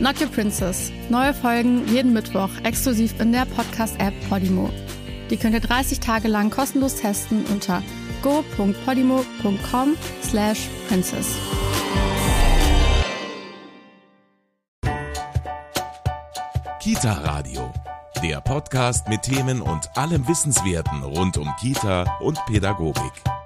Not Your Princess. Neue Folgen jeden Mittwoch exklusiv in der Podcast-App Podimo. Die könnt ihr 30 Tage lang kostenlos testen unter go.podimo.com slash princess. Kita Radio, der Podcast mit Themen und allem Wissenswerten rund um Kita und Pädagogik.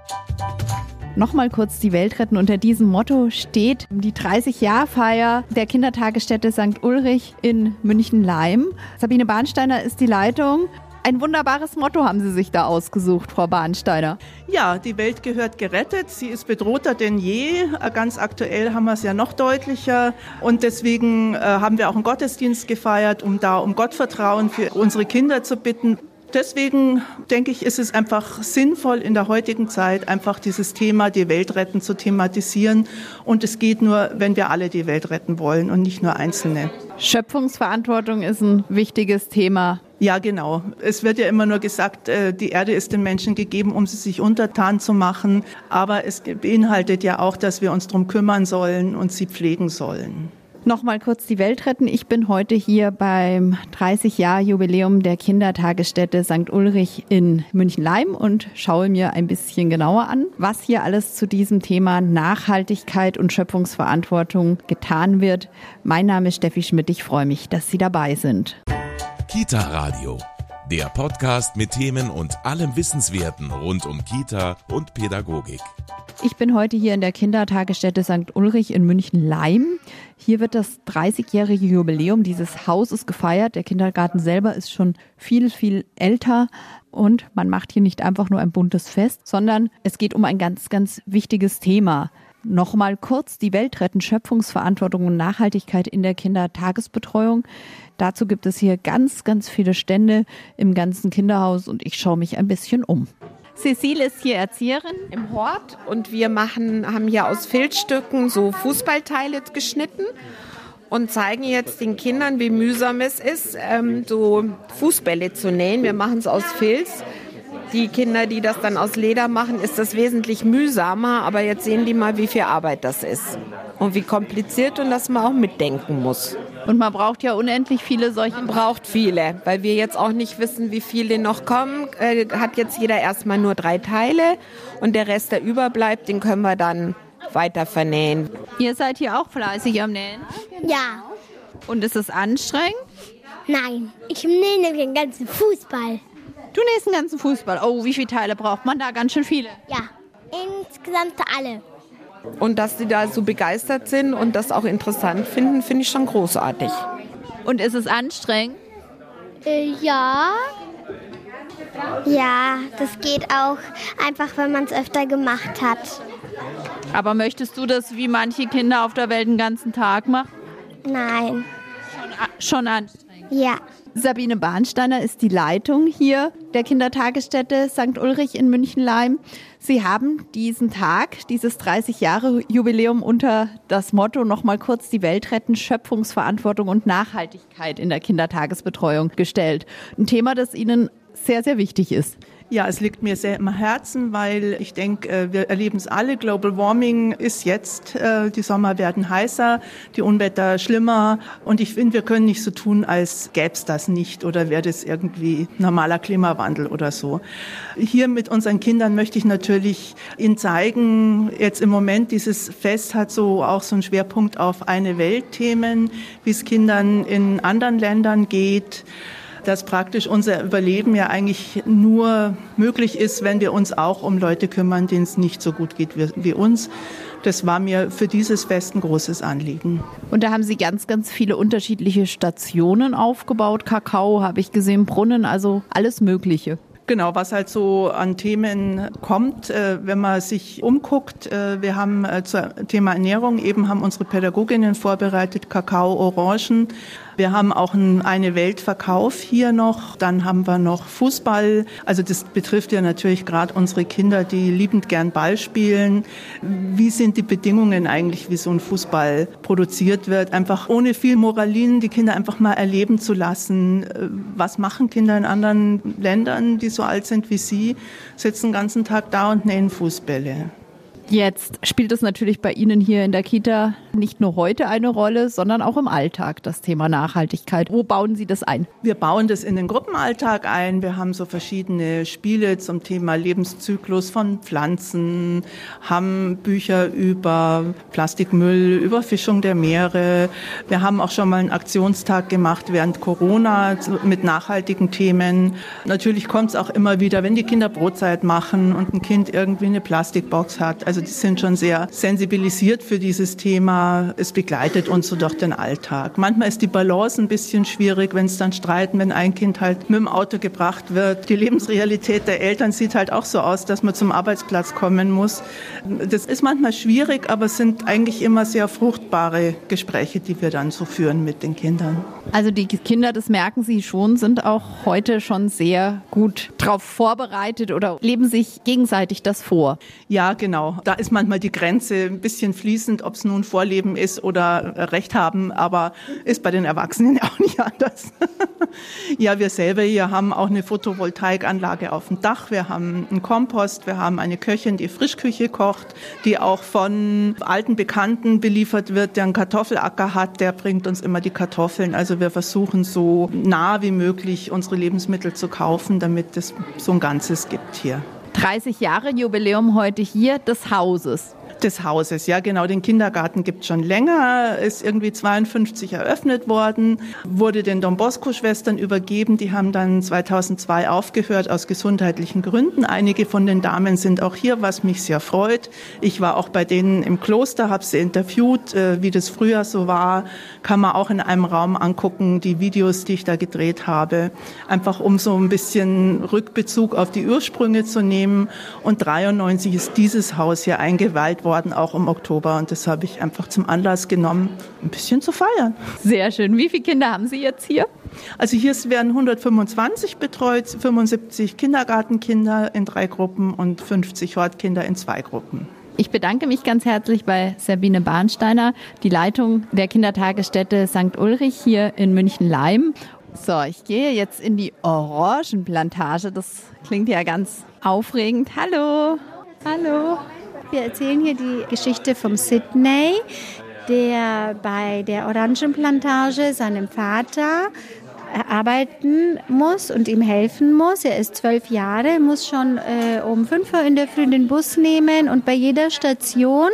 Nochmal kurz die Welt retten. Unter diesem Motto steht die 30-Jahr-Feier der Kindertagesstätte St. Ulrich in München-Leim. Sabine Bahnsteiner ist die Leitung. Ein wunderbares Motto haben Sie sich da ausgesucht, Frau Bahnsteiner. Ja, die Welt gehört gerettet. Sie ist bedrohter denn je. Ganz aktuell haben wir es ja noch deutlicher. Und deswegen äh, haben wir auch einen Gottesdienst gefeiert, um da um Gottvertrauen für unsere Kinder zu bitten. Deswegen denke ich, ist es einfach sinnvoll in der heutigen Zeit einfach dieses Thema, die Welt retten, zu thematisieren. Und es geht nur, wenn wir alle die Welt retten wollen und nicht nur Einzelne. Schöpfungsverantwortung ist ein wichtiges Thema. Ja, genau. Es wird ja immer nur gesagt, äh, die Erde ist den Menschen gegeben, um sie sich untertan zu machen. Aber es beinhaltet ja auch, dass wir uns darum kümmern sollen und sie pflegen sollen. Nochmal kurz die Welt retten. Ich bin heute hier beim 30-Jahr-Jubiläum der Kindertagesstätte St. Ulrich in München-Leim und schaue mir ein bisschen genauer an, was hier alles zu diesem Thema Nachhaltigkeit und Schöpfungsverantwortung getan wird. Mein Name ist Steffi Schmidt. Ich freue mich, dass Sie dabei sind. Kita Radio, der Podcast mit Themen und allem Wissenswerten rund um Kita und Pädagogik. Ich bin heute hier in der Kindertagesstätte St. Ulrich in München-Leim. Hier wird das 30-jährige Jubiläum dieses Hauses gefeiert. Der Kindergarten selber ist schon viel, viel älter. Und man macht hier nicht einfach nur ein buntes Fest, sondern es geht um ein ganz, ganz wichtiges Thema. Nochmal kurz die Welt retten, Schöpfungsverantwortung und Nachhaltigkeit in der Kindertagesbetreuung. Dazu gibt es hier ganz, ganz viele Stände im ganzen Kinderhaus und ich schaue mich ein bisschen um. Cecile ist hier Erzieherin im Hort und wir machen, haben hier aus Filzstücken so Fußballteile geschnitten und zeigen jetzt den Kindern, wie mühsam es ist, ähm, so Fußbälle zu nähen. Wir machen es aus Filz. Die Kinder, die das dann aus Leder machen, ist das wesentlich mühsamer, aber jetzt sehen die mal, wie viel Arbeit das ist und wie kompliziert und dass man auch mitdenken muss. Und man braucht ja unendlich viele solche. Man braucht viele, weil wir jetzt auch nicht wissen, wie viele noch kommen. Äh, hat jetzt jeder erstmal nur drei Teile und der Rest, der überbleibt, den können wir dann weiter vernähen. Ihr seid hier auch fleißig am Nähen? Ja. Und ist es anstrengend? Nein. Ich nähe den ganzen Fußball. Du nähst den ganzen Fußball. Oh, wie viele Teile braucht man da? Ganz schön viele. Ja. Insgesamt alle. Und dass sie da so begeistert sind und das auch interessant finden, finde ich schon großartig. Und ist es anstrengend? Äh, ja. Ja, das geht auch einfach, wenn man es öfter gemacht hat. Aber möchtest du das wie manche Kinder auf der Welt den ganzen Tag machen? Nein. Schon anstrengend? Ja. Sabine Bahnsteiner ist die Leitung hier der Kindertagesstätte St. Ulrich in München-Leim. Sie haben diesen Tag, dieses 30 Jahre Jubiläum unter das Motto nochmal kurz die Welt retten, Schöpfungsverantwortung und Nachhaltigkeit in der Kindertagesbetreuung gestellt. Ein Thema, das Ihnen sehr, sehr wichtig ist. Ja, es liegt mir sehr am Herzen, weil ich denke, äh, wir erleben es alle. Global Warming ist jetzt, äh, die Sommer werden heißer, die Unwetter schlimmer. Und ich finde, wir können nicht so tun, als gäbe es das nicht oder wäre das irgendwie normaler Klimawandel oder so. Hier mit unseren Kindern möchte ich natürlich Ihnen zeigen, jetzt im Moment dieses Fest hat so auch so einen Schwerpunkt auf eine Welt-Themen, wie es Kindern in anderen Ländern geht dass praktisch unser Überleben ja eigentlich nur möglich ist, wenn wir uns auch um Leute kümmern, denen es nicht so gut geht wie, wie uns. Das war mir für dieses Fest ein großes Anliegen. Und da haben Sie ganz, ganz viele unterschiedliche Stationen aufgebaut. Kakao habe ich gesehen, Brunnen, also alles Mögliche. Genau, was halt so an Themen kommt, äh, wenn man sich umguckt. Äh, wir haben äh, zum Thema Ernährung eben haben unsere Pädagoginnen vorbereitet Kakao, Orangen, Wir haben auch eine Weltverkauf hier noch. Dann haben wir noch Fußball. Also das betrifft ja natürlich gerade unsere Kinder, die liebend gern Ball spielen. Wie sind die Bedingungen eigentlich, wie so ein Fußball produziert wird? Einfach ohne viel Moralin, die Kinder einfach mal erleben zu lassen. Was machen Kinder in anderen Ländern, die so alt sind wie sie? Sitzen den ganzen Tag da und nähen Fußbälle. Jetzt spielt es natürlich bei Ihnen hier in der Kita nicht nur heute eine Rolle, sondern auch im Alltag, das Thema Nachhaltigkeit. Wo bauen Sie das ein? Wir bauen das in den Gruppenalltag ein. Wir haben so verschiedene Spiele zum Thema Lebenszyklus von Pflanzen, haben Bücher über Plastikmüll, Überfischung der Meere. Wir haben auch schon mal einen Aktionstag gemacht während Corona mit nachhaltigen Themen. Natürlich kommt es auch immer wieder, wenn die Kinder Brotzeit machen und ein Kind irgendwie eine Plastikbox hat. Also die sind schon sehr sensibilisiert für dieses Thema. Es begleitet uns so durch den Alltag. Manchmal ist die Balance ein bisschen schwierig, wenn es dann streiten, wenn ein Kind halt mit dem Auto gebracht wird. Die Lebensrealität der Eltern sieht halt auch so aus, dass man zum Arbeitsplatz kommen muss. Das ist manchmal schwierig, aber es sind eigentlich immer sehr fruchtbare Gespräche, die wir dann so führen mit den Kindern. Also die Kinder, das merken Sie schon, sind auch heute schon sehr gut darauf vorbereitet oder leben sich gegenseitig das vor. Ja, genau da ist manchmal die Grenze ein bisschen fließend, ob es nun Vorleben ist oder Recht haben, aber ist bei den Erwachsenen auch nicht anders. ja, wir selber hier haben auch eine Photovoltaikanlage auf dem Dach, wir haben einen Kompost, wir haben eine Köchin, die Frischküche kocht, die auch von alten Bekannten beliefert wird, der einen Kartoffelacker hat, der bringt uns immer die Kartoffeln. Also wir versuchen so nah wie möglich unsere Lebensmittel zu kaufen, damit es so ein Ganzes gibt hier. 30 Jahre Jubiläum heute hier des Hauses des Hauses. Ja, genau. Den Kindergarten gibt schon länger, ist irgendwie 52 eröffnet worden, wurde den Don Bosco-Schwestern übergeben. Die haben dann 2002 aufgehört aus gesundheitlichen Gründen. Einige von den Damen sind auch hier, was mich sehr freut. Ich war auch bei denen im Kloster, habe sie interviewt, äh, wie das früher so war. Kann man auch in einem Raum angucken, die Videos, die ich da gedreht habe. Einfach um so ein bisschen Rückbezug auf die Ursprünge zu nehmen. Und 93 ist dieses Haus hier eingeweiht worden auch im Oktober. Und das habe ich einfach zum Anlass genommen, ein bisschen zu feiern. Sehr schön. Wie viele Kinder haben Sie jetzt hier? Also hier werden 125 betreut, 75 Kindergartenkinder in drei Gruppen und 50 Hortkinder in zwei Gruppen. Ich bedanke mich ganz herzlich bei Sabine Bahnsteiner, die Leitung der Kindertagesstätte St. Ulrich hier in München-Leim. So, ich gehe jetzt in die Orangenplantage. Das klingt ja ganz aufregend. Hallo. Hallo. Wir erzählen hier die Geschichte vom Sydney, der bei der Orangenplantage seinem Vater arbeiten muss und ihm helfen muss. Er ist zwölf Jahre, muss schon äh, um fünf Uhr in der Früh den Bus nehmen und bei jeder Station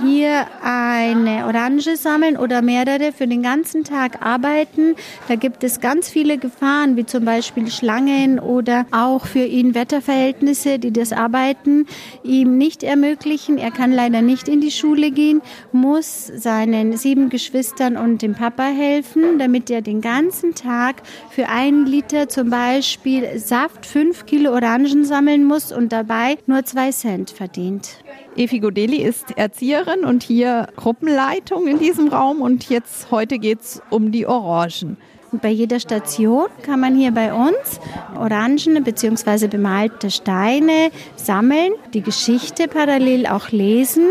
hier eine Orange sammeln oder mehrere für den ganzen Tag arbeiten. Da gibt es ganz viele Gefahren, wie zum Beispiel Schlangen oder auch für ihn Wetterverhältnisse, die das Arbeiten ihm nicht ermöglichen. Er kann leider nicht in die Schule gehen, muss seinen sieben Geschwistern und dem Papa helfen, damit er den ganzen Tag für einen Liter zum Beispiel Saft fünf Kilo Orangen sammeln muss und dabei nur zwei Cent verdient. Efi Godeli ist Erzieherin und hier Gruppenleitung in diesem Raum und jetzt heute geht es um die Orangen. Bei jeder Station kann man hier bei uns Orangen bzw. bemalte Steine sammeln, die Geschichte parallel auch lesen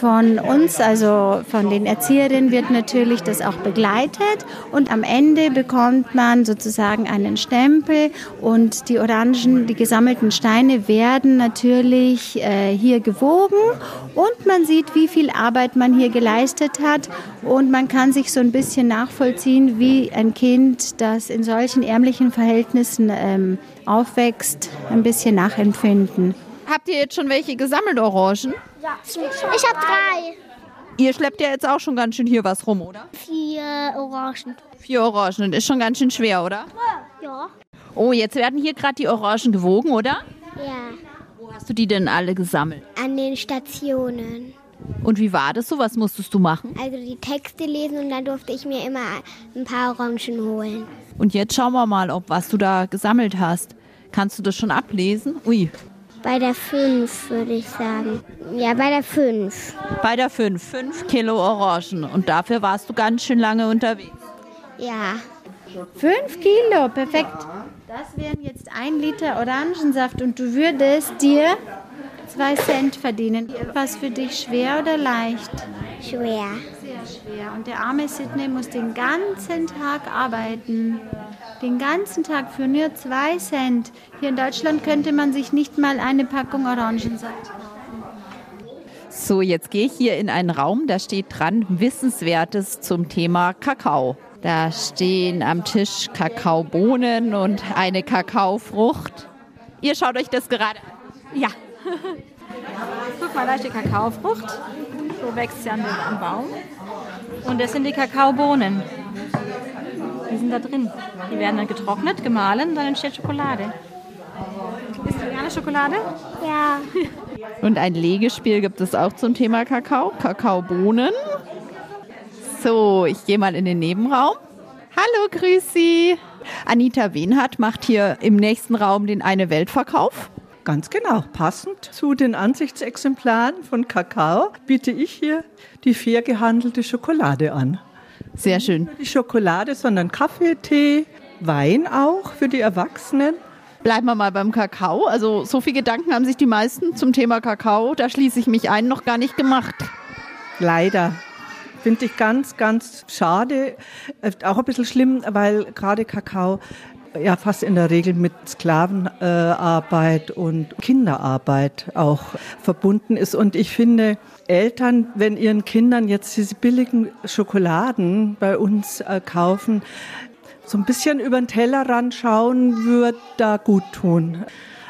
von uns, also von den Erzieherinnen wird natürlich das auch begleitet und am Ende bekommt man sozusagen einen Stempel und die Orangen, die gesammelten Steine werden natürlich äh, hier gewogen und man sieht, wie viel Arbeit man hier geleistet hat und man kann sich so ein bisschen nachvollziehen, wie ein Kind, das in solchen ärmlichen Verhältnissen ähm, aufwächst, ein bisschen nachempfinden. Habt ihr jetzt schon welche gesammelt, Orangen? Ich habe drei. Ihr schleppt ja jetzt auch schon ganz schön hier was rum, oder? Vier Orangen. Vier Orangen. Ist schon ganz schön schwer, oder? Ja. Oh, jetzt werden hier gerade die Orangen gewogen, oder? Ja. Wo hast du die denn alle gesammelt? An den Stationen. Und wie war das so? Was musstest du machen? Also die Texte lesen und dann durfte ich mir immer ein paar Orangen holen. Und jetzt schauen wir mal, ob was du da gesammelt hast. Kannst du das schon ablesen? Ui, bei der 5, würde ich sagen. Ja, bei der 5. Bei der 5. 5 Kilo Orangen. Und dafür warst du ganz schön lange unterwegs. Ja. Fünf Kilo, perfekt. Das wären jetzt ein Liter Orangensaft und du würdest dir zwei Cent verdienen. Was für dich schwer oder leicht? Schwer. Sehr schwer. Und der arme Sidney muss den ganzen Tag arbeiten. Den ganzen Tag für nur zwei Cent. Hier in Deutschland könnte man sich nicht mal eine Packung Orangensaft So, jetzt gehe ich hier in einen Raum, da steht dran Wissenswertes zum Thema Kakao. Da stehen am Tisch Kakaobohnen und eine Kakaofrucht. Ihr schaut euch das gerade an. Ja. Guck mal, da ist die Kakaofrucht. So wächst sie an dem Baum. Und das sind die Kakaobohnen. Die sind da drin. Die werden dann getrocknet, gemahlen, dann entsteht Schokolade. Isst du gerne Schokolade? Ja. Und ein Legespiel gibt es auch zum Thema Kakao, Kakaobohnen. So, ich gehe mal in den Nebenraum. Hallo, grüß Sie. Anita Wenhardt macht hier im nächsten Raum den Eine Weltverkauf. Ganz genau. Passend zu den Ansichtsexemplaren von Kakao biete ich hier die fair gehandelte Schokolade an. Sehr schön. Nicht nur die Schokolade, sondern Kaffee, Tee, Wein auch für die Erwachsenen. Bleiben wir mal beim Kakao. Also so viel Gedanken haben sich die meisten zum Thema Kakao, da schließe ich mich ein, noch gar nicht gemacht. Leider. Finde ich ganz, ganz schade. Äh, Auch ein bisschen schlimm, weil gerade Kakao ja fast in der Regel mit Sklavenarbeit und Kinderarbeit auch verbunden ist. Und ich finde, Eltern, wenn ihren Kindern jetzt diese billigen Schokoladen bei uns äh, kaufen, so ein bisschen über den Tellerrand schauen, wird da gut tun.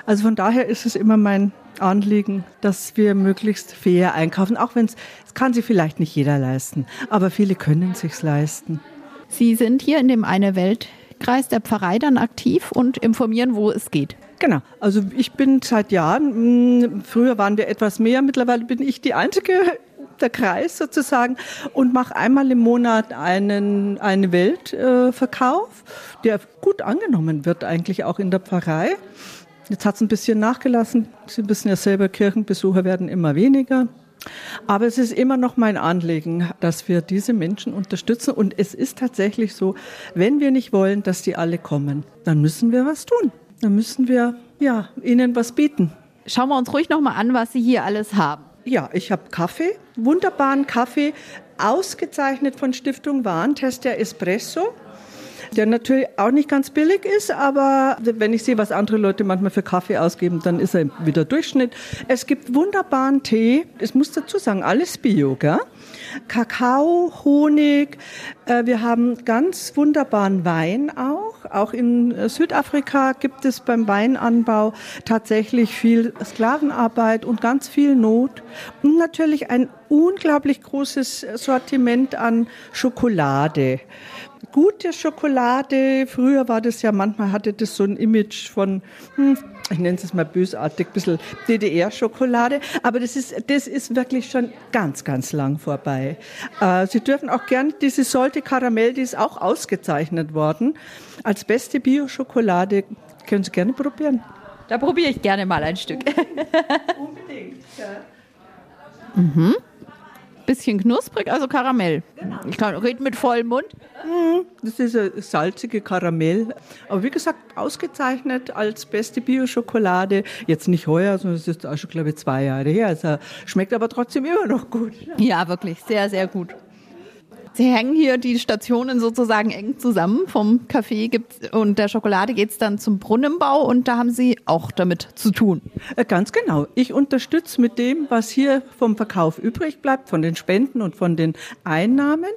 Also von daher ist es immer mein Anliegen, dass wir möglichst fair einkaufen, auch wenn es, kann sich vielleicht nicht jeder leisten, aber viele können sich's leisten. Sie sind hier in dem Eine Weltkreis der Pfarrei dann aktiv und informieren, wo es geht. Genau, also ich bin seit Jahren, mh, früher waren wir etwas mehr, mittlerweile bin ich die einzige der Kreis sozusagen und mache einmal im Monat einen, einen Weltverkauf, der gut angenommen wird eigentlich auch in der Pfarrei. Jetzt hat es ein bisschen nachgelassen. Sie wissen ja selber, Kirchenbesucher werden immer weniger. Aber es ist immer noch mein Anliegen, dass wir diese Menschen unterstützen. Und es ist tatsächlich so, wenn wir nicht wollen, dass die alle kommen, dann müssen wir was tun. Dann müssen wir ja, ihnen was bieten. Schauen wir uns ruhig nochmal an, was Sie hier alles haben. Ja, ich habe Kaffee, wunderbaren Kaffee, ausgezeichnet von Stiftung Warentest der Espresso der natürlich auch nicht ganz billig ist, aber wenn ich sehe, was andere Leute manchmal für Kaffee ausgeben, dann ist er wieder Durchschnitt. Es gibt wunderbaren Tee, ich muss dazu sagen, alles Bio, gell? Kakao, Honig, äh, wir haben ganz wunderbaren Wein auch. Auch in Südafrika gibt es beim Weinanbau tatsächlich viel Sklavenarbeit und ganz viel Not. Und natürlich ein unglaublich großes Sortiment an Schokolade gute Schokolade. Früher war das ja, manchmal hatte das so ein Image von, hm, ich nenne es mal bösartig, ein bisschen DDR-Schokolade. Aber das ist, das ist wirklich schon ganz, ganz lang vorbei. Äh, Sie dürfen auch gerne diese Solte Karamell, die ist auch ausgezeichnet worden. Als beste Bio-Schokolade können Sie gerne probieren. Da probiere ich gerne mal ein Stück. Unbedingt, ja. Mhm. Bisschen knusprig, also Karamell. Ich kann reden mit vollem Mund. Mhm, Das ist eine salzige Karamell. Aber wie gesagt, ausgezeichnet als beste Bio-Schokolade. Jetzt nicht heuer, sondern es ist auch schon, glaube ich, zwei Jahre her. Also schmeckt aber trotzdem immer noch gut. Ja, wirklich, sehr, sehr gut. Sie hängen hier die Stationen sozusagen eng zusammen. Vom Kaffee gibt's, und der Schokolade geht es dann zum Brunnenbau und da haben Sie auch damit zu tun. Äh, Ganz genau. Ich unterstütze mit dem, was hier vom Verkauf übrig bleibt, von den Spenden und von den Einnahmen,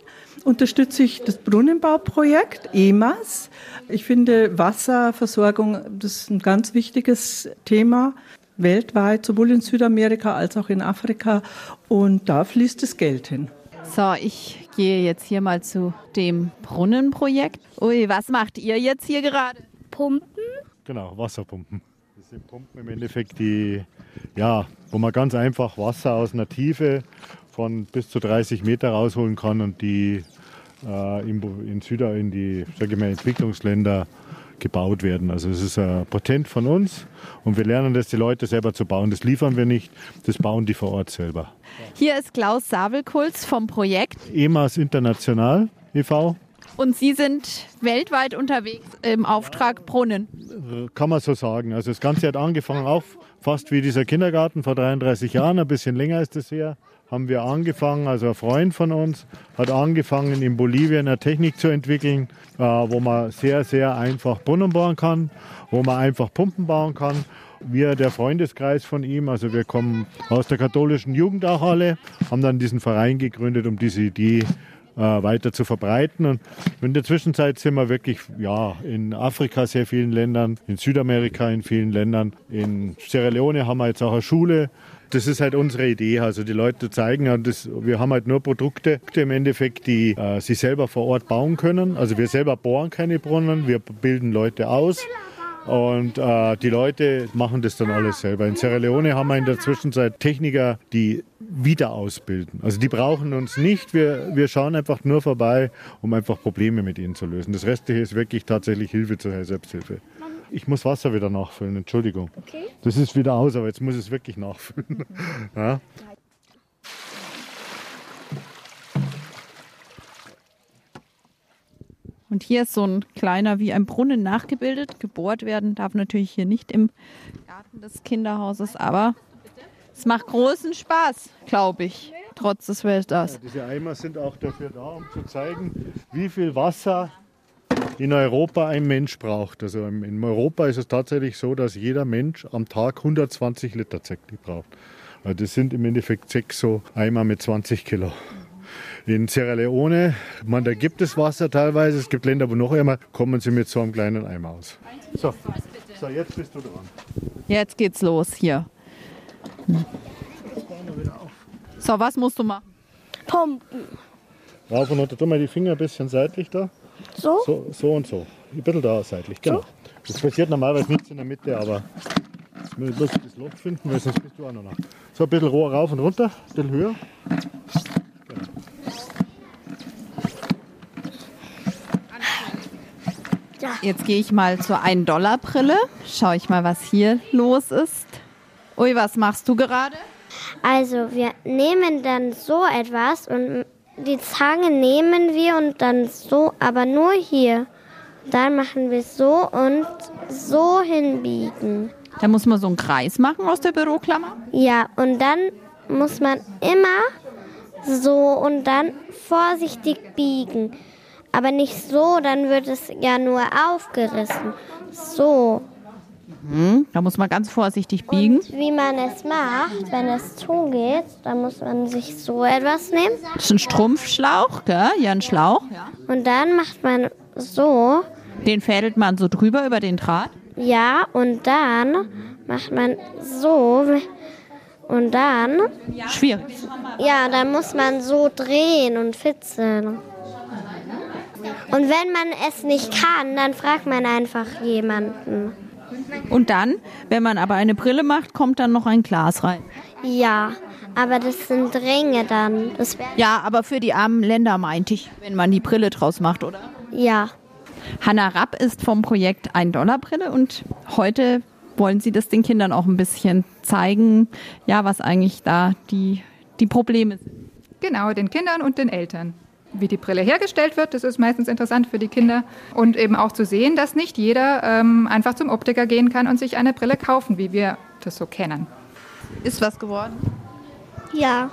unterstütze ich das Brunnenbauprojekt EMAS. Ich finde Wasserversorgung, das ist ein ganz wichtiges Thema weltweit, sowohl in Südamerika als auch in Afrika. Und da fließt das Geld hin. So, ich gehe jetzt hier mal zu dem Brunnenprojekt. Ui, was macht ihr jetzt hier gerade? Pumpen. Genau, Wasserpumpen. Das sind Pumpen im Endeffekt, die, ja, wo man ganz einfach Wasser aus einer Tiefe von bis zu 30 Meter rausholen kann und die äh, in, in Süda, in die, sage ich mal, Entwicklungsländer gebaut werden. Also es ist ein Patent von uns und wir lernen das, die Leute selber zu bauen. Das liefern wir nicht, das bauen die vor Ort selber. Hier ist Klaus Sabelkulz vom Projekt. EMAS International e.V. Und Sie sind weltweit unterwegs im Auftrag Brunnen. Kann man so sagen. Also das Ganze hat angefangen auch fast wie dieser Kindergarten vor 33 Jahren, ein bisschen länger ist es her. Haben wir angefangen, also ein Freund von uns hat angefangen in Bolivien eine Technik zu entwickeln, äh, wo man sehr, sehr einfach Brunnen bauen kann, wo man einfach Pumpen bauen kann. Wir, der Freundeskreis von ihm, also wir kommen aus der katholischen Jugend auch alle, haben dann diesen Verein gegründet, um diese Idee äh, weiter zu verbreiten. Und in der Zwischenzeit sind wir wirklich ja, in Afrika sehr vielen Ländern, in Südamerika in vielen Ländern. In Sierra Leone haben wir jetzt auch eine Schule. Das ist halt unsere Idee, also die Leute zeigen, das, wir haben halt nur Produkte im Endeffekt, die äh, sie selber vor Ort bauen können. Also wir selber bohren keine Brunnen, wir bilden Leute aus. Und äh, die Leute machen das dann alles selber. In Sierra Leone haben wir in der Zwischenzeit Techniker, die wieder ausbilden. Also die brauchen uns nicht. Wir, wir schauen einfach nur vorbei, um einfach Probleme mit ihnen zu lösen. Das Restliche ist wirklich tatsächlich Hilfe zur Selbsthilfe. Ich muss Wasser wieder nachfüllen, Entschuldigung. Okay. Das ist wieder aus, aber jetzt muss ich es wirklich nachfüllen. ja. Und hier ist so ein kleiner wie ein Brunnen nachgebildet. Gebohrt werden darf natürlich hier nicht im Garten des Kinderhauses, aber es macht großen Spaß, glaube ich, trotz des Wetters. Ja, diese Eimer sind auch dafür da, um zu zeigen, wie viel Wasser in Europa ein Mensch braucht. Also in Europa ist es tatsächlich so, dass jeder Mensch am Tag 120 Liter Zecki braucht. Also das sind im Endeffekt sechs so Eimer mit 20 Kilo. In Sierra Leone, man, da gibt es Wasser teilweise, es gibt Länder, wo noch einmal, kommen sie mit so einem kleinen Eimer aus. So, so jetzt bist du dran. Jetzt geht's los hier. So, was musst du machen? Pumpen. Rauf und runter, tu mal die Finger ein bisschen seitlich da. So? So, so und so. Ein bisschen da seitlich, genau. Das passiert normalerweise nichts in der Mitte, aber jetzt muss ich das Loch finden, weil sonst bist du auch noch nach. So ein bisschen Rohr rauf und runter, ein bisschen höher. Jetzt gehe ich mal zur 1-Dollar-Brille. Schau ich mal, was hier los ist. Ui, was machst du gerade? Also wir nehmen dann so etwas und die Zange nehmen wir und dann so, aber nur hier. Dann machen wir so und so hinbiegen. Da muss man so einen Kreis machen aus der Büroklammer. Ja, und dann muss man immer so und dann vorsichtig biegen. Aber nicht so, dann wird es ja nur aufgerissen. So. Mhm, da muss man ganz vorsichtig biegen. Und wie man es macht, wenn es zugeht, dann muss man sich so etwas nehmen. Das ist ein Strumpfschlauch, gell? Ja, ein Schlauch. Und dann macht man so. Den fädelt man so drüber über den Draht. Ja, und dann macht man so. Und dann. Schwierig. Ja, dann muss man so drehen und fitzeln. Und wenn man es nicht kann, dann fragt man einfach jemanden. Und dann, wenn man aber eine Brille macht, kommt dann noch ein Glas rein. Ja, aber das sind Ringe dann. Das ja, aber für die armen Länder meinte ich, wenn man die Brille draus macht, oder? Ja. Hanna Rapp ist vom Projekt 1-Dollar-Brille und heute wollen sie das den Kindern auch ein bisschen zeigen, ja, was eigentlich da die, die Probleme sind. Genau, den Kindern und den Eltern wie die Brille hergestellt wird. Das ist meistens interessant für die Kinder. Und eben auch zu sehen, dass nicht jeder ähm, einfach zum Optiker gehen kann und sich eine Brille kaufen, wie wir das so kennen. Ist was geworden? Ja.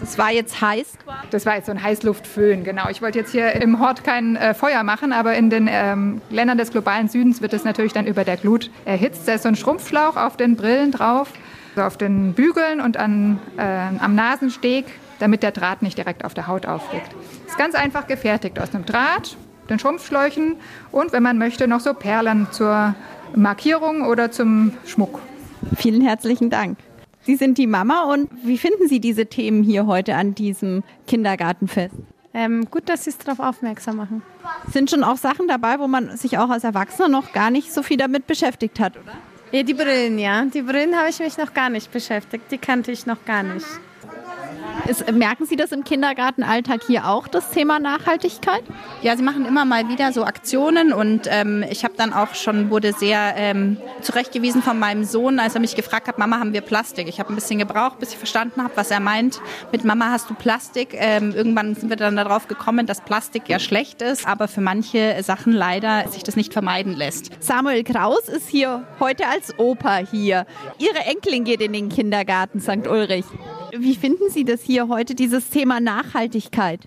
Das war jetzt heiß? Das war jetzt so ein Heißluftföhn, genau. Ich wollte jetzt hier im Hort kein äh, Feuer machen, aber in den ähm, Ländern des globalen Südens wird es natürlich dann über der Glut erhitzt. Da ist so ein Schrumpfschlauch auf den Brillen drauf, so auf den Bügeln und an, äh, am Nasensteg damit der Draht nicht direkt auf der Haut aufliegt. Ist ganz einfach gefertigt aus einem Draht, den Schrumpfschläuchen und wenn man möchte noch so Perlen zur Markierung oder zum Schmuck. Vielen herzlichen Dank. Sie sind die Mama und wie finden Sie diese Themen hier heute an diesem Kindergartenfest? Ähm, gut, dass Sie es darauf aufmerksam machen. Sind schon auch Sachen dabei, wo man sich auch als Erwachsener noch gar nicht so viel damit beschäftigt hat, oder? Ja, die Brillen, ja. Die Brillen habe ich mich noch gar nicht beschäftigt. Die kannte ich noch gar nicht. Ist, merken Sie das im Kindergartenalltag hier auch, das Thema Nachhaltigkeit? Ja, sie machen immer mal wieder so Aktionen und ähm, ich habe dann auch schon, wurde sehr ähm, zurechtgewiesen von meinem Sohn, als er mich gefragt hat, Mama, haben wir Plastik? Ich habe ein bisschen gebraucht, bis ich verstanden habe, was er meint. Mit Mama hast du Plastik. Ähm, irgendwann sind wir dann darauf gekommen, dass Plastik ja schlecht ist, aber für manche Sachen leider sich das nicht vermeiden lässt. Samuel Kraus ist hier heute als Opa hier. Ihre Enkelin geht in den Kindergarten St. Ulrich. Wie finden Sie das hier heute, dieses Thema Nachhaltigkeit?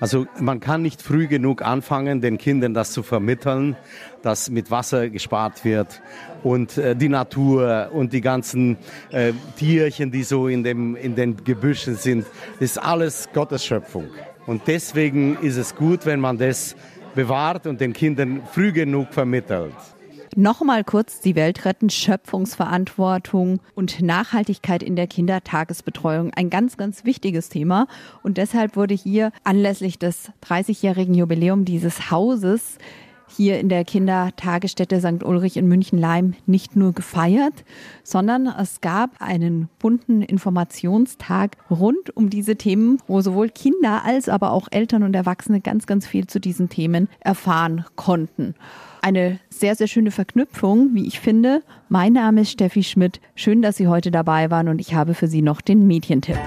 Also man kann nicht früh genug anfangen, den Kindern das zu vermitteln, dass mit Wasser gespart wird und äh, die Natur und die ganzen äh, Tierchen, die so in, dem, in den Gebüschen sind, ist alles Gottes Schöpfung. Und deswegen ist es gut, wenn man das bewahrt und den Kindern früh genug vermittelt. Nochmal kurz die Welt retten, Schöpfungsverantwortung und Nachhaltigkeit in der Kindertagesbetreuung. Ein ganz, ganz wichtiges Thema. Und deshalb wurde hier anlässlich des 30-jährigen Jubiläum dieses Hauses hier in der Kindertagesstätte St. Ulrich in München-Leim nicht nur gefeiert, sondern es gab einen bunten Informationstag rund um diese Themen, wo sowohl Kinder als aber auch Eltern und Erwachsene ganz, ganz viel zu diesen Themen erfahren konnten. Eine sehr, sehr schöne Verknüpfung, wie ich finde. Mein Name ist Steffi Schmidt. Schön, dass Sie heute dabei waren und ich habe für Sie noch den Medientipp.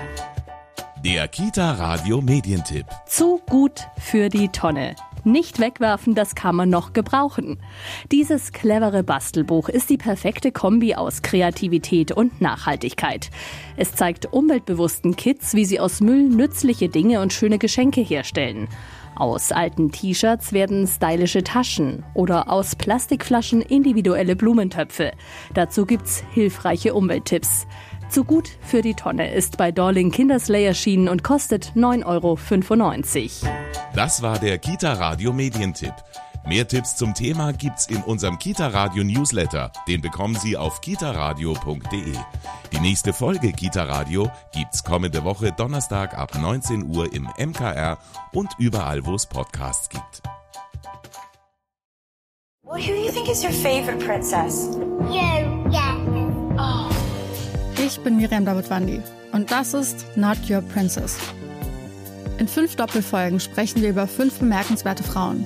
Der Kita Radio Medientipp. Zu gut für die Tonne. Nicht wegwerfen, das kann man noch gebrauchen. Dieses clevere Bastelbuch ist die perfekte Kombi aus Kreativität und Nachhaltigkeit. Es zeigt umweltbewussten Kids, wie sie aus Müll nützliche Dinge und schöne Geschenke herstellen. Aus alten T-Shirts werden stylische Taschen oder aus Plastikflaschen individuelle Blumentöpfe. Dazu gibt's hilfreiche Umwelttipps. Zu gut für die Tonne ist bei Dorling Kinderslay erschienen und kostet 9,95 Euro. Das war der Kita Radio Medientipp. Mehr Tipps zum Thema gibt's in unserem Kita Radio Newsletter. Den bekommen Sie auf kitaradio.de. Die nächste Folge Kita Radio gibt's kommende Woche Donnerstag ab 19 Uhr im MKR und überall, wo es Podcasts gibt. Well, who do you think is your favorite princess? You, yeah. Oh. Ich bin Miriam Davidwandi und das ist Not Your Princess. In fünf Doppelfolgen sprechen wir über fünf bemerkenswerte Frauen.